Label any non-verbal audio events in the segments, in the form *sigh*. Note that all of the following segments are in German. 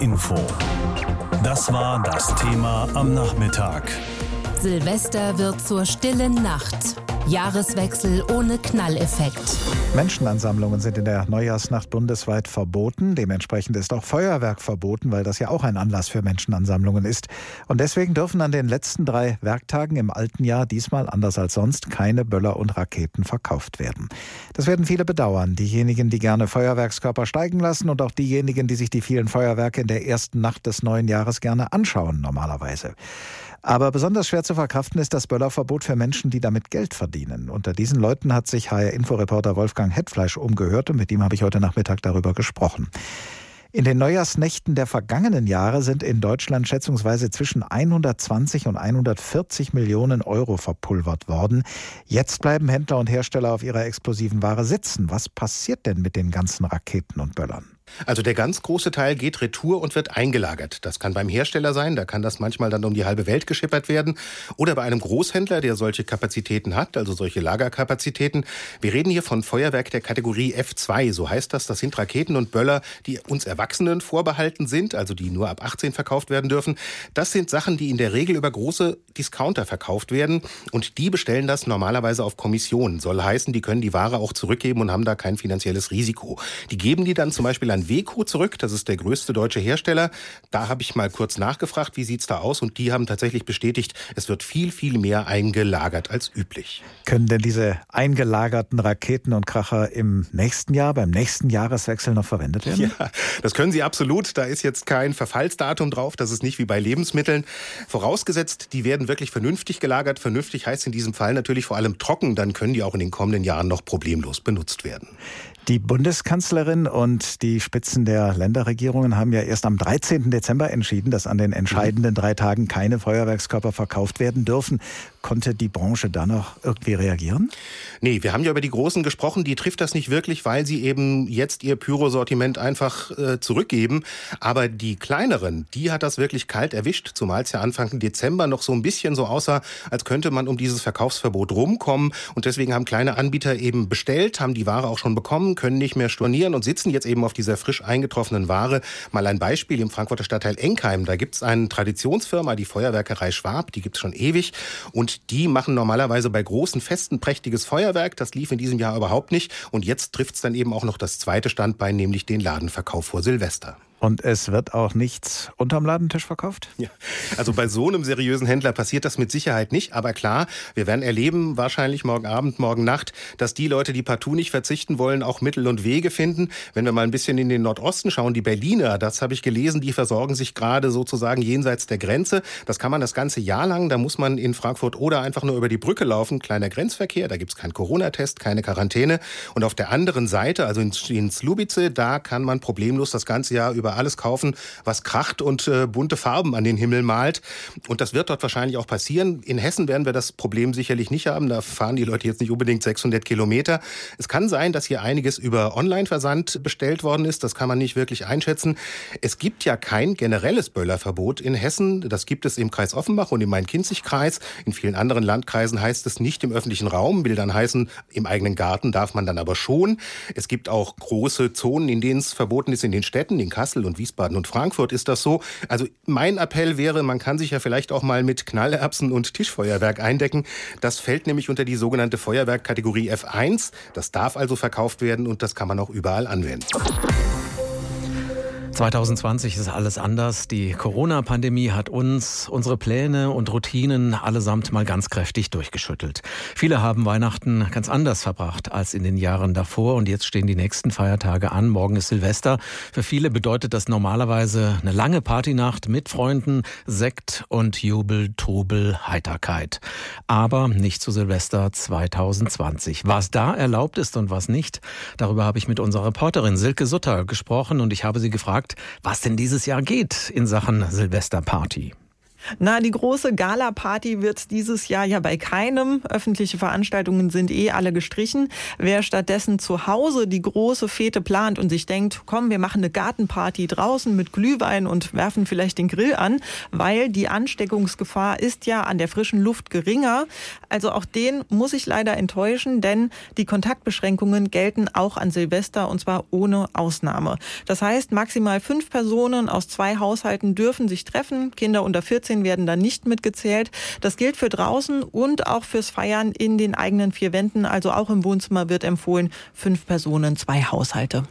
Info. Das war das Thema am Nachmittag. Silvester wird zur stillen Nacht. Jahreswechsel ohne Knalleffekt. Menschenansammlungen sind in der Neujahrsnacht bundesweit verboten. Dementsprechend ist auch Feuerwerk verboten, weil das ja auch ein Anlass für Menschenansammlungen ist. Und deswegen dürfen an den letzten drei Werktagen im alten Jahr diesmal anders als sonst keine Böller und Raketen verkauft werden. Das werden viele bedauern. Diejenigen, die gerne Feuerwerkskörper steigen lassen und auch diejenigen, die sich die vielen Feuerwerke in der ersten Nacht des neuen Jahres gerne anschauen, normalerweise. Aber besonders schwer zu verkraften ist das Böllerverbot für Menschen, die damit Geld verdienen. Unter diesen Leuten hat sich HR-Inforeporter Wolfgang Hetfleisch umgehört und mit ihm habe ich heute Nachmittag darüber gesprochen. In den Neujahrsnächten der vergangenen Jahre sind in Deutschland schätzungsweise zwischen 120 und 140 Millionen Euro verpulvert worden. Jetzt bleiben Händler und Hersteller auf ihrer explosiven Ware sitzen. Was passiert denn mit den ganzen Raketen und Böllern? Also der ganz große Teil geht retour und wird eingelagert. Das kann beim Hersteller sein, da kann das manchmal dann um die halbe Welt geschippert werden. Oder bei einem Großhändler, der solche Kapazitäten hat, also solche Lagerkapazitäten. Wir reden hier von Feuerwerk der Kategorie F2, so heißt das. Das sind Raketen und Böller, die uns Erwachsenen vorbehalten sind, also die nur ab 18 verkauft werden dürfen. Das sind Sachen, die in der Regel über große Discounter verkauft werden. Und die bestellen das normalerweise auf Kommission. Soll heißen, die können die Ware auch zurückgeben und haben da kein finanzielles Risiko. Die geben die dann zum Beispiel an Weco zurück. Das ist der größte deutsche Hersteller. Da habe ich mal kurz nachgefragt, wie sieht's da aus? Und die haben tatsächlich bestätigt, es wird viel, viel mehr eingelagert als üblich. Können denn diese eingelagerten Raketen und Kracher im nächsten Jahr, beim nächsten Jahreswechsel noch verwendet werden? Ja, das können sie absolut. Da ist jetzt kein Verfallsdatum drauf. Das ist nicht wie bei Lebensmitteln. Vorausgesetzt, die werden wirklich vernünftig gelagert. Vernünftig heißt in diesem Fall natürlich vor allem trocken. Dann können die auch in den kommenden Jahren noch problemlos benutzt werden. Die Bundeskanzlerin und die Spitzen der Länderregierungen haben ja erst am 13. Dezember entschieden, dass an den entscheidenden drei Tagen keine Feuerwerkskörper verkauft werden dürfen. Konnte die Branche da noch irgendwie reagieren? Nee, wir haben ja über die Großen gesprochen, die trifft das nicht wirklich, weil sie eben jetzt ihr Pyrosortiment einfach äh, zurückgeben. Aber die kleineren, die hat das wirklich kalt erwischt, zumal es ja Anfang Dezember noch so ein bisschen so aussah, als könnte man um dieses Verkaufsverbot rumkommen. Und deswegen haben kleine Anbieter eben bestellt, haben die Ware auch schon bekommen, können nicht mehr stornieren und sitzen jetzt eben auf dieser frisch eingetroffenen Ware. Mal ein Beispiel im Frankfurter Stadtteil Enkheim. Da gibt es eine Traditionsfirma, die Feuerwerkerei Schwab, die gibt es schon ewig. Und die machen normalerweise bei großen Festen prächtiges Feuerwerk. Das lief in diesem Jahr überhaupt nicht. Und jetzt trifft es dann eben auch noch das zweite Standbein, nämlich den Ladenverkauf vor Silvester. Und es wird auch nichts unterm Ladentisch verkauft? Ja, also bei so einem seriösen Händler passiert das mit Sicherheit nicht. Aber klar, wir werden erleben, wahrscheinlich morgen Abend, morgen Nacht, dass die Leute, die partout nicht verzichten wollen, auch Mittel und Wege finden. Wenn wir mal ein bisschen in den Nordosten schauen, die Berliner, das habe ich gelesen, die versorgen sich gerade sozusagen jenseits der Grenze. Das kann man das ganze Jahr lang. Da muss man in Frankfurt oder einfach nur über die Brücke laufen. Kleiner Grenzverkehr, da gibt es keinen Corona-Test, keine Quarantäne. Und auf der anderen Seite, also in, in Slubice, da kann man problemlos das ganze Jahr über über alles kaufen, was kracht und äh, bunte Farben an den Himmel malt. Und das wird dort wahrscheinlich auch passieren. In Hessen werden wir das Problem sicherlich nicht haben. Da fahren die Leute jetzt nicht unbedingt 600 Kilometer. Es kann sein, dass hier einiges über Online-Versand bestellt worden ist. Das kann man nicht wirklich einschätzen. Es gibt ja kein generelles Böllerverbot in Hessen. Das gibt es im Kreis Offenbach und im Main-Kinzig-Kreis. In vielen anderen Landkreisen heißt es nicht im öffentlichen Raum. Will dann heißen, im eigenen Garten darf man dann aber schon. Es gibt auch große Zonen, in denen es verboten ist, in den Städten. In Kassel Kassel und Wiesbaden und Frankfurt ist das so. Also mein Appell wäre, man kann sich ja vielleicht auch mal mit Knallerbsen und Tischfeuerwerk eindecken. Das fällt nämlich unter die sogenannte Feuerwerkkategorie F1. Das darf also verkauft werden und das kann man auch überall anwenden. 2020 ist alles anders. Die Corona-Pandemie hat uns, unsere Pläne und Routinen allesamt mal ganz kräftig durchgeschüttelt. Viele haben Weihnachten ganz anders verbracht als in den Jahren davor und jetzt stehen die nächsten Feiertage an. Morgen ist Silvester. Für viele bedeutet das normalerweise eine lange Partynacht mit Freunden, Sekt und Jubel, Trubel, Heiterkeit. Aber nicht zu Silvester 2020. Was da erlaubt ist und was nicht, darüber habe ich mit unserer Reporterin Silke Sutter gesprochen und ich habe sie gefragt, gefragt, was denn dieses Jahr geht in Sachen Silvesterparty. Na, die große Gala-Party wird dieses Jahr ja bei keinem. Öffentliche Veranstaltungen sind eh alle gestrichen. Wer stattdessen zu Hause die große Fete plant und sich denkt, komm, wir machen eine Gartenparty draußen mit Glühwein und werfen vielleicht den Grill an, weil die Ansteckungsgefahr ist ja an der frischen Luft geringer. Also auch den muss ich leider enttäuschen, denn die Kontaktbeschränkungen gelten auch an Silvester und zwar ohne Ausnahme. Das heißt, maximal fünf Personen aus zwei Haushalten dürfen sich treffen. Kinder unter 14 14 werden da nicht mitgezählt. Das gilt für draußen und auch fürs Feiern in den eigenen vier Wänden. Also auch im Wohnzimmer wird empfohlen, fünf Personen, zwei Haushalte.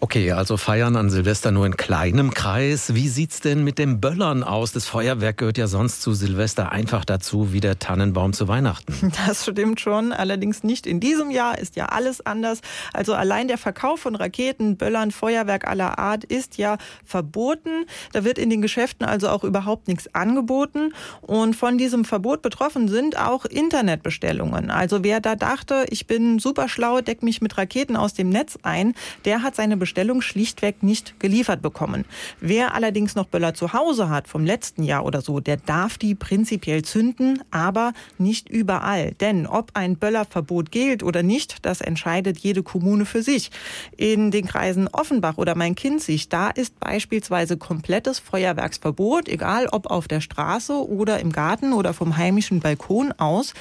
Okay, also feiern an Silvester nur in kleinem Kreis. Wie sieht's denn mit dem Böllern aus? Das Feuerwerk gehört ja sonst zu Silvester einfach dazu, wie der Tannenbaum zu Weihnachten. *laughs* Das stimmt schon, allerdings nicht in diesem Jahr, ist ja alles anders. Also allein der Verkauf von Raketen, Böllern, Feuerwerk aller Art ist ja verboten. Da wird in den Geschäften also auch überhaupt nichts angeboten angeboten. Und von diesem Verbot betroffen sind auch Internetbestellungen. Also wer da dachte, ich bin super schlau, deck mich mit Raketen aus dem Netz ein, der hat seine Bestellung schlichtweg nicht geliefert bekommen. Wer allerdings noch Böller zu Hause hat vom letzten Jahr oder so, der darf die prinzipiell zünden, aber nicht überall. Denn ob ein Böllerverbot gilt oder nicht, das entscheidet jede Kommune für sich. In den Kreisen Offenbach oder Main-Kinzig, da ist beispielsweise komplettes Feuerwerksverbot, egal ob auf der Straße oder im Garten oder vom heimischen Balkon aus.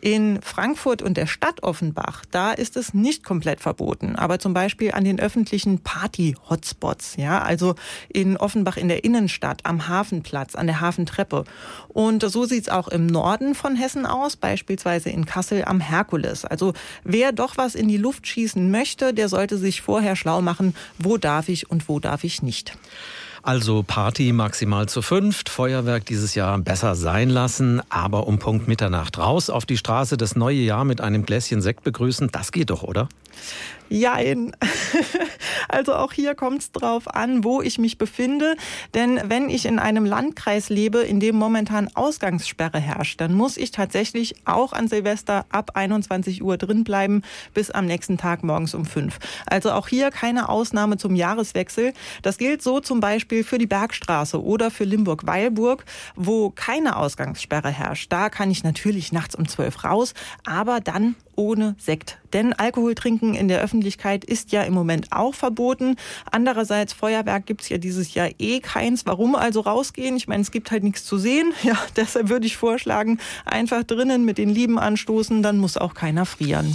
In Frankfurt und der Stadt Offenbach, da ist es nicht komplett verboten, aber zum Beispiel an den öffentlichen Party-Hotspots, ja, also in Offenbach in der Innenstadt, am Hafenplatz, an der Hafentreppe. Und so sieht es auch im Norden von Hessen aus, beispielsweise in Kassel am Herkules. Also wer doch was in die Luft schießen möchte, der sollte sich vorher schlau machen, wo darf ich und wo darf ich nicht. Also Party maximal zu fünft, Feuerwerk dieses Jahr besser sein lassen, aber um Punkt Mitternacht raus auf die Straße das neue Jahr mit einem Gläschen Sekt begrüßen, das geht doch, oder? Jein. *laughs* Also auch hier kommt es drauf an, wo ich mich befinde. Denn wenn ich in einem Landkreis lebe, in dem momentan Ausgangssperre herrscht, dann muss ich tatsächlich auch an Silvester ab 21 Uhr drin bleiben bis am nächsten Tag morgens um fünf. Also auch hier keine Ausnahme zum Jahreswechsel. Das gilt so zum Beispiel für die Bergstraße oder für Limburg-Weilburg, wo keine Ausgangssperre herrscht. Da kann ich natürlich nachts um zwölf raus, aber dann ohne Sekt. Denn Alkohol trinken in der Öffentlichkeit ist ja im Moment auch verboten. Andererseits, Feuerwerk gibt es ja dieses Jahr eh keins. Warum also rausgehen? Ich meine, es gibt halt nichts zu sehen. *laughs* Ja, deshalb würde ich vorschlagen, einfach drinnen mit den Lieben anstoßen, dann muss auch keiner frieren.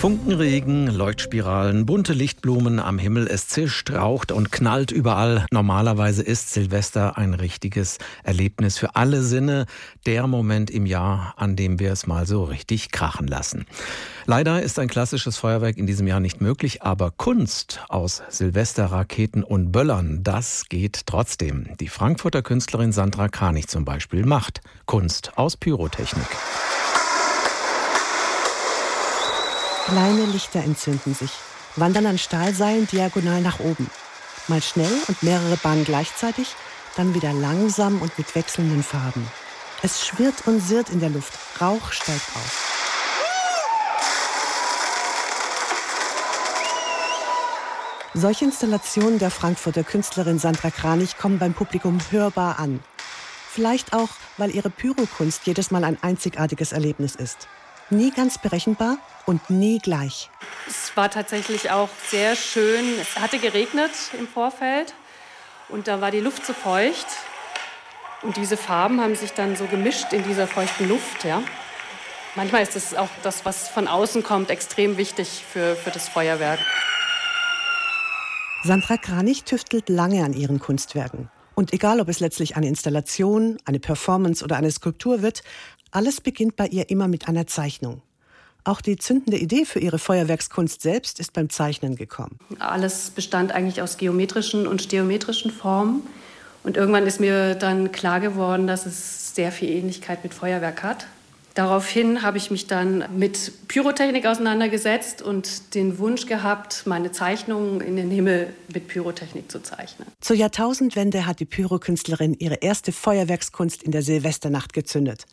Funkenregen, Leuchtspiralen, bunte Lichtblumen am Himmel. Es zischt, raucht und knallt überall. Normalerweise ist Silvester ein richtiges Erlebnis für alle Sinne. Der Moment im Jahr, an dem wir es mal so richtig krachen lassen. Leider ist ein klassisches Feuerwerk in diesem Jahr nicht möglich, aber Kunst aus Silvesterraketen und Böllern, das geht trotzdem. Die Frankfurter Künstlerin Sandra Kranich zum Beispiel macht Kunst aus Pyrotechnik. Kleine Lichter entzünden sich, wandern an Stahlseilen diagonal nach oben. Mal schnell und mehrere Bahnen gleichzeitig, dann wieder langsam und mit wechselnden Farben. Es schwirrt und sirrt in der Luft. Rauch steigt auf. Solche Installationen der Frankfurter Künstlerin Sandra Kranich kommen beim Publikum hörbar an. Vielleicht auch, weil ihre Pyrokunst jedes Mal ein einzigartiges Erlebnis ist. Nie ganz berechenbar, und nie gleich. Es war tatsächlich auch sehr schön. Es hatte geregnet im Vorfeld und da war die Luft so feucht. Und diese Farben haben sich dann so gemischt in dieser feuchten Luft. Ja. Manchmal ist es auch das, was von außen kommt, extrem wichtig für, für das Feuerwerk. Sandra Kranich tüftelt lange an ihren Kunstwerken. Und egal, ob es letztlich eine Installation, eine Performance oder eine Skulptur wird, alles beginnt bei ihr immer mit einer Zeichnung. Auch die zündende Idee für ihre Feuerwerkskunst selbst ist beim Zeichnen gekommen. Alles bestand eigentlich aus geometrischen und stereometrischen Formen. Und irgendwann ist mir dann klar geworden, dass es sehr viel Ähnlichkeit mit Feuerwerk hat. Daraufhin habe ich mich dann mit Pyrotechnik auseinandergesetzt und den Wunsch gehabt, meine Zeichnungen in den Himmel mit Pyrotechnik zu zeichnen. Zur Jahrtausendwende hat die Pyrokünstlerin ihre erste Feuerwerkskunst in der Silvesternacht gezündet.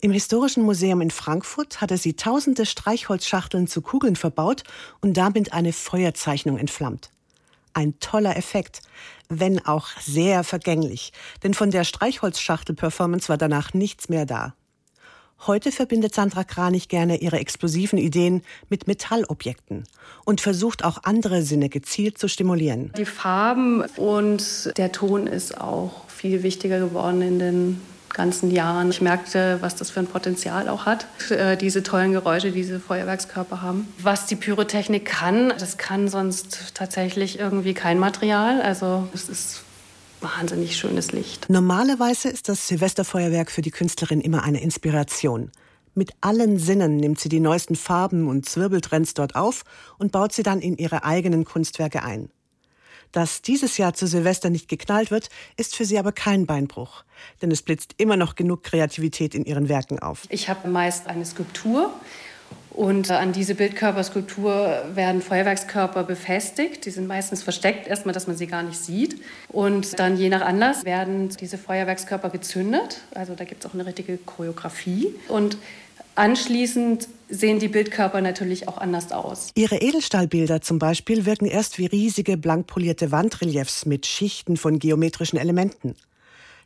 Im Historischen Museum in Frankfurt hatte sie tausende Streichholzschachteln zu Kugeln verbaut und damit eine Feuerzeichnung entflammt. Ein toller Effekt, wenn auch sehr vergänglich, denn von der Streichholzschachtel-Performance war danach nichts mehr da. Heute verbindet Sandra Kranich gerne ihre explosiven Ideen mit Metallobjekten und versucht auch andere Sinne gezielt zu stimulieren. Die Farben und der Ton ist auch viel wichtiger geworden in den ganzen Jahren. Ich merkte, was das für ein Potenzial auch hat, äh, diese tollen Geräusche, die diese Feuerwerkskörper haben. Was die Pyrotechnik kann, das kann sonst tatsächlich irgendwie kein Material. Also es ist wahnsinnig schönes Licht. Normalerweise ist das Silvesterfeuerwerk für die Künstlerin immer eine Inspiration. Mit allen Sinnen nimmt sie die neuesten Farben und Zwirbeltrends dort auf und baut sie dann in ihre eigenen Kunstwerke ein. Dass dieses Jahr zu Silvester nicht geknallt wird, ist für sie aber kein Beinbruch, denn es blitzt immer noch genug Kreativität in ihren Werken auf. Ich habe meist eine Skulptur und an diese Bildkörperskulptur werden Feuerwerkskörper befestigt. Die sind meistens versteckt, erstmal, dass man sie gar nicht sieht. Und dann je nach Anlass werden diese Feuerwerkskörper gezündet. Also da gibt es auch eine richtige Choreografie. Und Anschließend sehen die Bildkörper natürlich auch anders aus. Ihre Edelstahlbilder zum Beispiel wirken erst wie riesige blank polierte Wandreliefs mit Schichten von geometrischen Elementen.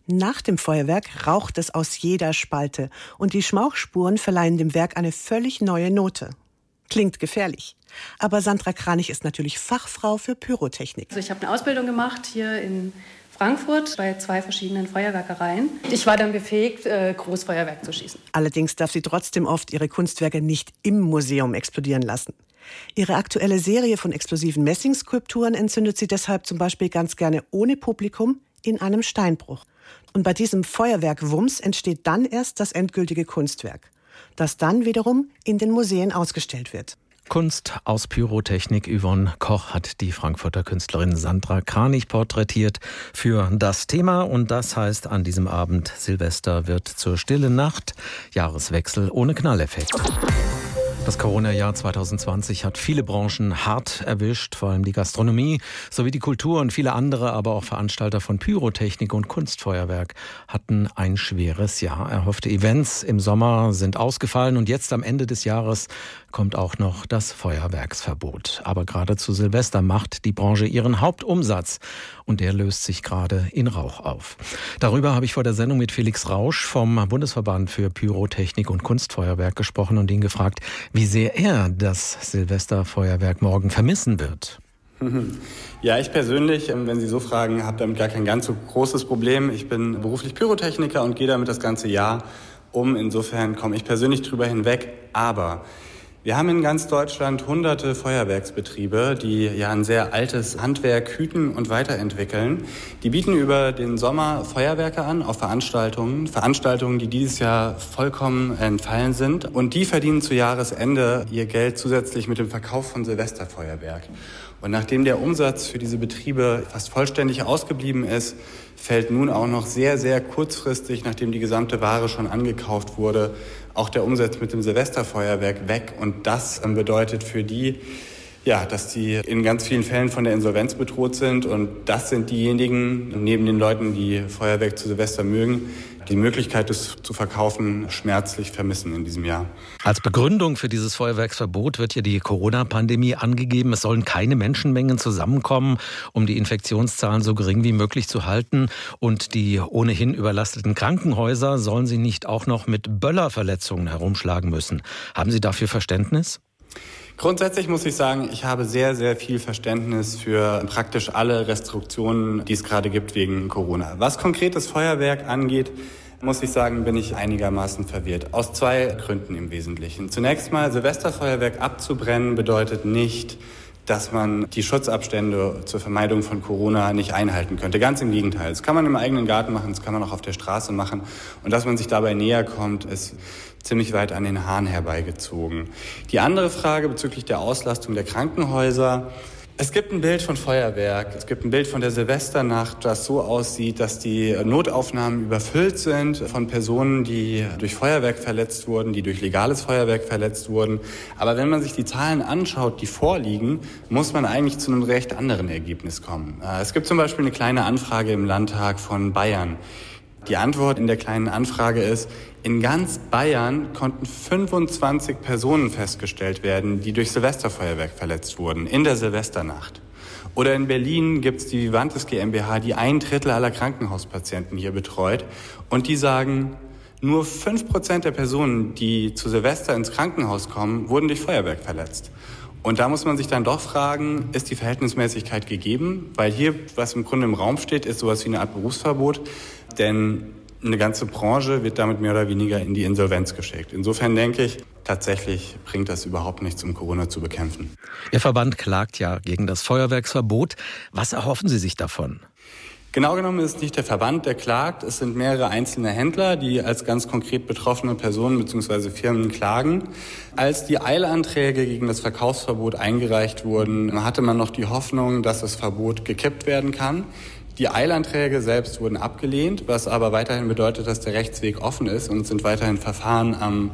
Nach dem Feuerwerk raucht es aus jeder Spalte und die Schmauchspuren verleihen dem Werk eine völlig neue Note. Klingt gefährlich. Aber Sandra Kranich ist natürlich Fachfrau für Pyrotechnik. Also ich habe eine Ausbildung gemacht hier in Frankfurt bei zwei verschiedenen Feuerwerkereien. Ich war dann befähigt, äh, Großfeuerwerk zu schießen. Allerdings darf sie trotzdem oft ihre Kunstwerke nicht im Museum explodieren lassen. Ihre aktuelle Serie von explosiven Messingskulpturen entzündet sie deshalb zum Beispiel ganz gerne ohne Publikum in einem Steinbruch. Und bei diesem Feuerwerk Wumms entsteht dann erst das endgültige Kunstwerk, das dann wiederum in den Museen ausgestellt wird. Kunst aus Pyrotechnik. Yvonne Koch hat die Frankfurter Künstlerin Sandra Kranich porträtiert für das Thema. Und das heißt, an diesem Abend Silvester wird zur stillen Nacht. Jahreswechsel ohne Knalleffekt. Das Corona-Jahr 2020 hat viele Branchen hart erwischt, vor allem die Gastronomie sowie die Kultur und viele andere, aber auch Veranstalter von Pyrotechnik und Kunstfeuerwerk hatten ein schweres Jahr. Erhoffte Events im Sommer sind ausgefallen und jetzt am Ende des Jahres kommt auch noch das Feuerwerksverbot. Aber gerade zu Silvester macht die Branche ihren Hauptumsatz und der löst sich gerade in Rauch auf. Darüber habe ich vor der Sendung mit Felix Rausch vom Bundesverband für Pyrotechnik und Kunstfeuerwerk gesprochen und ihn gefragt, wie sehr er das Silvesterfeuerwerk morgen vermissen wird. *laughs* Ja, ich persönlich, ähm, wenn Sie so fragen, habe damit gar kein ganz so großes Problem. Ich bin beruflich Pyrotechniker und gehe damit das ganze Jahr um. Insofern komme ich persönlich drüber hinweg. Aber wir haben in ganz Deutschland hunderte Feuerwerksbetriebe, die ja ein sehr altes Handwerk hüten und weiterentwickeln. Die bieten über den Sommer Feuerwerke an auf Veranstaltungen, Veranstaltungen, die dieses Jahr vollkommen entfallen sind. Und die verdienen zu Jahresende ihr Geld zusätzlich mit dem Verkauf von Silvesterfeuerwerk. Und nachdem der Umsatz für diese Betriebe fast vollständig ausgeblieben ist, fällt nun auch noch sehr, sehr kurzfristig, nachdem die gesamte Ware schon angekauft wurde, auch der Umsatz mit dem Silvesterfeuerwerk weg. Und das ähm, bedeutet für die, ja, dass die in ganz vielen Fällen von der Insolvenz bedroht sind. Und das sind diejenigen, neben den Leuten, die Feuerwerk zu Silvester mögen, die Möglichkeit, es zu verkaufen, schmerzlich vermissen in diesem Jahr. Als Begründung für dieses Feuerwerksverbot wird ja die Corona-Pandemie angegeben. Es sollen keine Menschenmengen zusammenkommen, um die Infektionszahlen so gering wie möglich zu halten. Und die ohnehin überlasteten Krankenhäuser sollen sie nicht auch noch mit Böllerverletzungen herumschlagen müssen. Haben Sie dafür Verständnis? Grundsätzlich muss ich sagen, ich habe sehr, sehr viel Verständnis für praktisch alle Restriktionen, die es gerade gibt wegen Corona. Was konkretes Feuerwerk angeht, muss ich sagen, bin ich einigermaßen verwirrt. Aus zwei Gründen im Wesentlichen. Zunächst mal, Silvesterfeuerwerk abzubrennen bedeutet nicht, dass man die Schutzabstände zur Vermeidung von Corona nicht einhalten könnte. Ganz im Gegenteil. Das kann man im eigenen Garten machen, das kann man auch auf der Straße machen. Und dass man sich dabei näher kommt, ist ziemlich weit an den Haaren herbeigezogen. Die andere Frage bezüglich der Auslastung der Krankenhäuser. Es gibt ein Bild von Feuerwerk, es gibt ein Bild von der Silvesternacht, das so aussieht, dass die Notaufnahmen überfüllt sind von Personen, die durch Feuerwerk verletzt wurden, die durch legales Feuerwerk verletzt wurden. Aber wenn man sich die Zahlen anschaut, die vorliegen, muss man eigentlich zu einem recht anderen Ergebnis kommen. Äh, es gibt zum Beispiel eine kleine Anfrage im Landtag von Bayern. Die Antwort in der kleinen Anfrage ist, in ganz Bayern konnten 25 Personen festgestellt werden, die durch Silvesterfeuerwerk verletzt wurden, in der Silvesternacht. Oder in Berlin gibt es die Vivantes GmbH, die ein Drittel aller Krankenhauspatienten hier betreut. Und die sagen, nur fünf Prozent der Personen, die zu Silvester ins Krankenhaus kommen, wurden durch Feuerwerk verletzt. Und da muss man sich dann doch fragen, ist die Verhältnismäßigkeit gegeben? Weil hier, was im Grunde im Raum steht, ist sowas wie eine Art Berufsverbot. Denn eine ganze Branche wird damit mehr oder weniger in die Insolvenz geschickt. Insofern denke ich, tatsächlich bringt das überhaupt nichts, um Corona zu bekämpfen. Ihr Verband klagt ja gegen das Feuerwerksverbot. Was erhoffen Sie sich davon? Genau genommen ist nicht der Verband, der klagt. Es sind mehrere einzelne Händler, die als ganz konkret betroffene Personen bzw. Firmen klagen. Als die Eilanträge gegen das Verkaufsverbot eingereicht wurden, hatte man noch die Hoffnung, dass das Verbot gekippt werden kann. Die Eilanträge selbst wurden abgelehnt, was aber weiterhin bedeutet, dass der Rechtsweg offen ist und sind weiterhin Verfahren am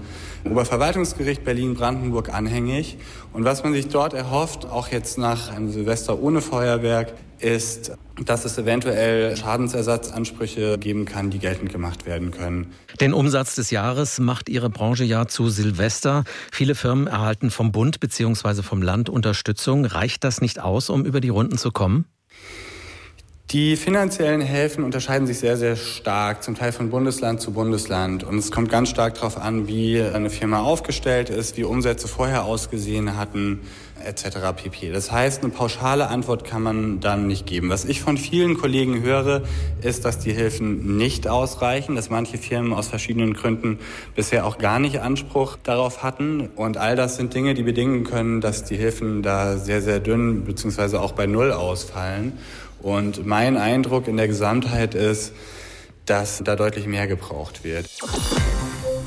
Oberverwaltungsgericht Berlin-Brandenburg anhängig. Und was man sich dort erhofft, auch jetzt nach einem Silvester ohne Feuerwerk, ist, dass es eventuell Schadensersatzansprüche geben kann, die geltend gemacht werden können. Den Umsatz des Jahres macht Ihre Branche ja zu Silvester. Viele Firmen erhalten vom Bund bzw. vom Land Unterstützung. Reicht das nicht aus, um über die Runden zu kommen? Die finanziellen Hilfen unterscheiden sich sehr, sehr stark, zum Teil von Bundesland zu Bundesland. Und es kommt ganz stark darauf an, wie eine Firma aufgestellt ist, wie Umsätze vorher ausgesehen hatten, etc. pp. Das heißt, eine pauschale Antwort kann man dann nicht geben. Was ich von vielen Kollegen höre, ist, dass die Hilfen nicht ausreichen, dass manche Firmen aus verschiedenen Gründen bisher auch gar nicht Anspruch darauf hatten. Und all das sind Dinge, die bedingen können, dass die Hilfen da sehr, sehr dünn bzw. auch bei Null ausfallen. Und mein Eindruck in der Gesamtheit ist, dass da deutlich mehr gebraucht wird.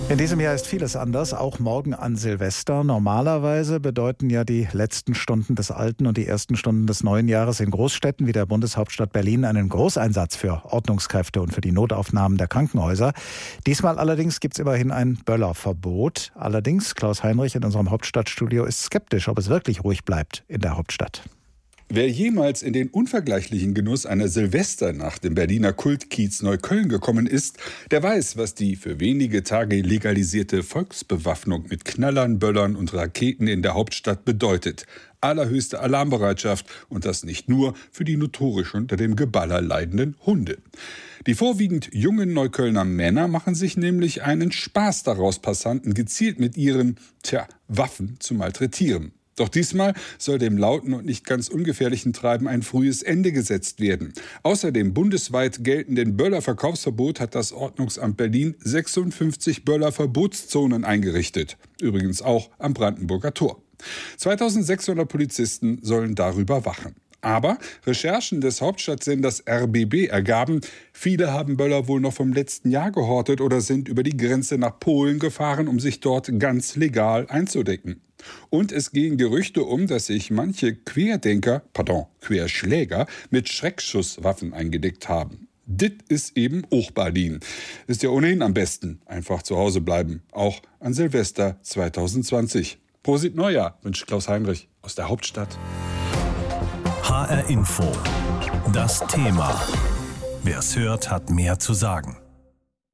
In diesem Jahr ist vieles anders, auch morgen an Silvester. Normalerweise bedeuten ja die letzten Stunden des alten und die ersten Stunden des neuen Jahres in Großstädten wie der Bundeshauptstadt Berlin einen Großeinsatz für Ordnungskräfte und für die Notaufnahmen der Krankenhäuser. Diesmal allerdings gibt es immerhin ein Böllerverbot. Allerdings, Klaus Heinrich in unserem Hauptstadtstudio ist skeptisch, ob es wirklich ruhig bleibt in der Hauptstadt. Wer jemals in den unvergleichlichen Genuss einer Silvesternacht im Berliner Kultkiez Neukölln gekommen ist, der weiß, was die für wenige Tage legalisierte Volksbewaffnung mit Knallern, Böllern und Raketen in der Hauptstadt bedeutet. Allerhöchste Alarmbereitschaft und das nicht nur für die notorisch unter dem Geballer leidenden Hunde. Die vorwiegend jungen Neuköllner Männer machen sich nämlich einen Spaß daraus, Passanten gezielt mit ihren, tja, Waffen zu malträtieren. Doch diesmal soll dem lauten und nicht ganz ungefährlichen Treiben ein frühes Ende gesetzt werden. Außer dem bundesweit geltenden Böllerverkaufsverbot hat das Ordnungsamt Berlin 56 Böllerverbotszonen eingerichtet. Übrigens auch am Brandenburger Tor. 2600 Polizisten sollen darüber wachen. Aber Recherchen des Hauptstadtsenders RBB ergaben, viele haben Böller wohl noch vom letzten Jahr gehortet oder sind über die Grenze nach Polen gefahren, um sich dort ganz legal einzudecken. Und es gehen Gerüchte um, dass sich manche Querdenker, pardon, Querschläger mit Schreckschusswaffen eingedeckt haben. Dit ist eben Hochberlin. Ist ja ohnehin am besten. Einfach zu Hause bleiben. Auch an Silvester 2020. Prosit Neujahr, wünscht Klaus Heinrich aus der Hauptstadt. HR Info. Das Thema. Wer es hört, hat mehr zu sagen.